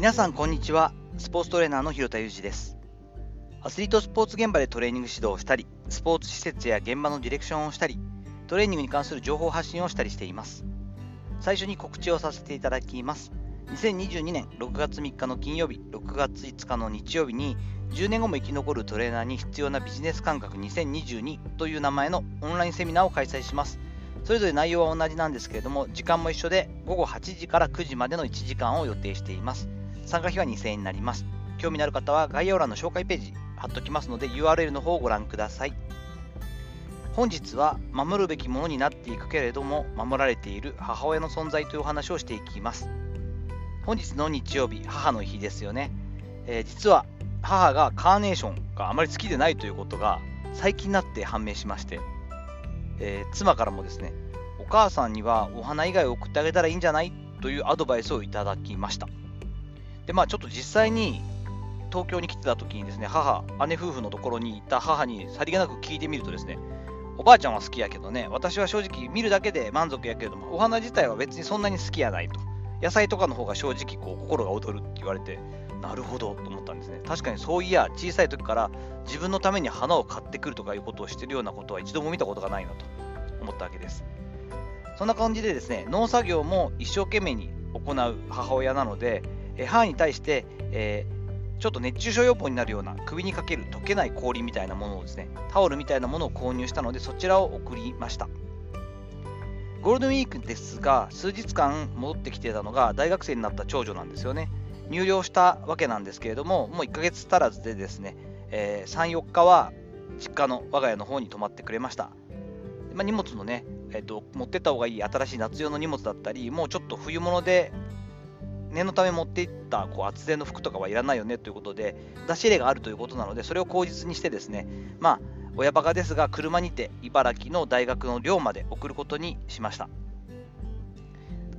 皆さんこんにちは。スポーツトレーナーの広田裕二です。アスリートスポーツ現場でトレーニング指導をしたりスポーツ施設や現場のディレクションをしたりトレーニングに関する情報発信をしたりしています。最初に告知をさせていただきます。2022年6月3日の金曜日6月5日の日曜日に10年後も生き残るトレーナーに必要なビジネス感覚2022という名前のオンラインセミナーを開催します。それぞれ内容は同じなんですけれども時間も一緒で午後8時から9時までの1時間を予定しています。参加費は2000円になります。興味のある方は概要欄の紹介ページ貼っときますので URL の方をご覧ください。本日は守るべきものになっていくけれども守られている母親の存在というお話をしていきます。本日の日曜日母の日ですよね、えー、実は母がカーネーションがあまり好きでないということが最近になって判明しまして、えー、妻からもですねお母さんにはお花以外を送ってあげたらいいんじゃない？というアドバイスをいただきました。でまあちょっと実際に東京に来てた時にですね母姉夫婦のところにいた母にさりげなく聞いてみるとですねおばあちゃんは好きやけどね私は正直見るだけで満足やけどもお花自体は別にそんなに好きやないと。野菜とかの方が正直こう心が躍るって言われてなるほどと思ったんですね。確かにそういや小さい時から自分のために花を買ってくるとかいうことをしてるようなことは一度も見たことがないなと思ったわけです。そんな感じでですね農作業も一生懸命に行う母親なのでえ母に対して、えー、ちょっと熱中症予防になるような首にかける溶けない氷みたいなものをですねタオルみたいなものを購入したのでそちらを送りました。ゴールデンウィークですが数日間戻ってきてたのが大学生になった長女なんですよね。入寮したわけなんですけれどももう1ヶ月足らずでですね、えー、3、4日は実家の我が家の方に泊まってくれました、まあ、荷物のね、えーと持ってった方がいい新しい夏用の荷物だったりもうちょっと冬物で念のため持っていったこう厚手の服とかはいらないよねということで出し入れがあるということなのでそれを口実にしてですねまあ親バカですが車にて茨城の大学の寮まで送ることにしました。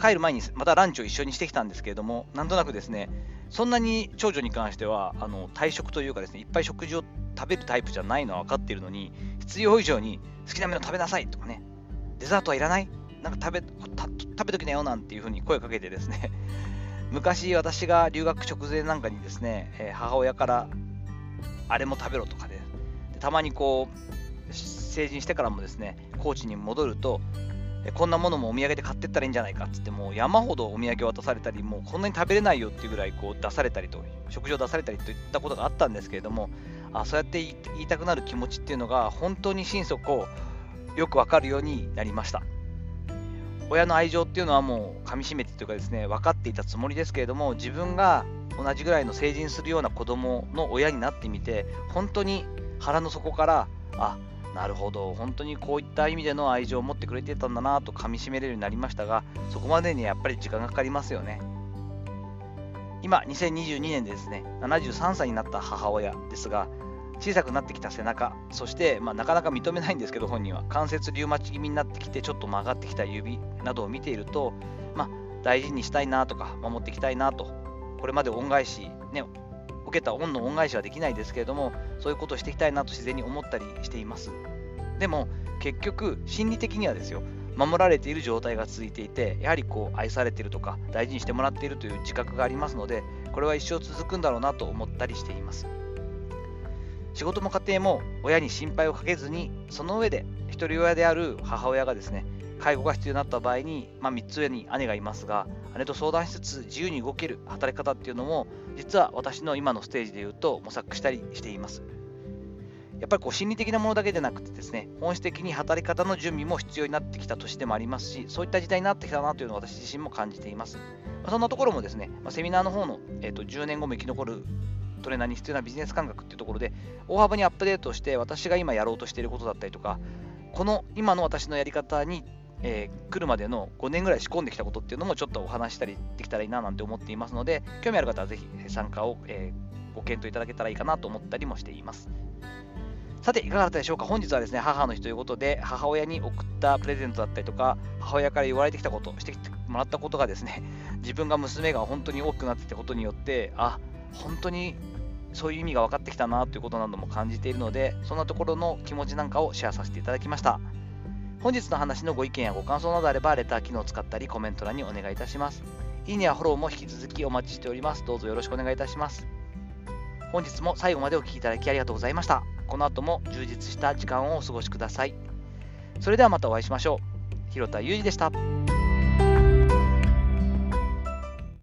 帰る前にまたランチを一緒にしてきたんですけれどもなんとなくですねそんなに長女に関してはあの退食というかですねいっぱい食事を食べるタイプじゃないのは分かっているのに必要以上に好きなもの食べなさいとかねデザートはいらないなんか食べ食べときなよなんていうふうに声をかけてですね昔私が留学直前なんかにですね、え母親からあれも食べろとかで、たまにこう、成人してからもですね、高知に戻ると、こんなものもお土産で買ってったらいいんじゃないかっつって、もう山ほどお土産渡されたり、もうこんなに食べれないよっていうぐらいこう出されたりと、食事を出されたりといったことがあったんですけれども、あそうやって言いたくなる気持ちっていうのが、本当に心底よくわかるようになりました。親の愛情っていうのはもう噛みしめてというかですね分かっていたつもりですけれども自分が同じぐらいの成人するような子供の親になってみて本当に腹の底からあなるほど本当にこういった意味での愛情を持ってくれてたんだなと噛みしめれるようになりましたがそこまでにやっぱり時間がかかりますよね。今2022年でですね73歳になった母親ですが小さくなってきた背中、そして、まあ、なかなか認めないんですけど、本人は関節リウマチ気味になってきて、ちょっと曲がってきた指などを見ていると、まあ、大事にしたいなとか、守っていきたいなと、これまで恩返し、ね、受けた恩の恩返しはできないですけれども、そういうことをしていきたいなと自然に思ったりしています。でも、結局、心理的にはですよ、守られている状態が続いていて、やはりこう愛されているとか、大事にしてもらっているという自覚がありますので、これは一生続くんだろうなと思ったりしています。仕事も家庭も親に心配をかけずに、その上で一人親である母親がですね、介護が必要になった場合に、まあ、3つ上に姉がいますが、姉と相談しつつ自由に動ける働き方っていうのも、実は私の今のステージで言うと模索したりしています。やっぱりこう心理的なものだけでなくてですね、本質的に働き方の準備も必要になってきた年でもありますし、そういった時代になってきたなというのを私自身も感じています。そんなところもですね、セミナーの方の、えーと、10年後も生き残るトレーナーに必要なビジネス感覚っていうところで大幅にアップデートして私が今やろうとしていることだったりとかこの今の私のやり方に、えー、来るまでの5年ぐらい仕込んできたことっていうのもちょっとお話したりできたらいいななんて思っていますので興味ある方はぜひ参加を、えー、ご検討いただけたらいいかなと思ったりもしていますさていかがだったでしょうか？本日はですね母の日ということで母親に送ったプレゼントだったりとか母親から言われてきたことしてもらったことがですね自分が娘が本当に大きくなってきたことによってあ本当にそういう意味が分かってきたなということなども感じているので、そんなところの気持ちなんかをシェアさせていただきました。本日の話のご意見やご感想などあれば、レター機能を使ったりコメント欄にお願いいたします。いいねやフォローも引き続きお待ちしております。どうぞよろしくお願いいたします。本日も最後までお聴きいただきありがとうございました。この後も充実した時間をお過ごしください。それではまたお会いしましょう。広田裕二でした。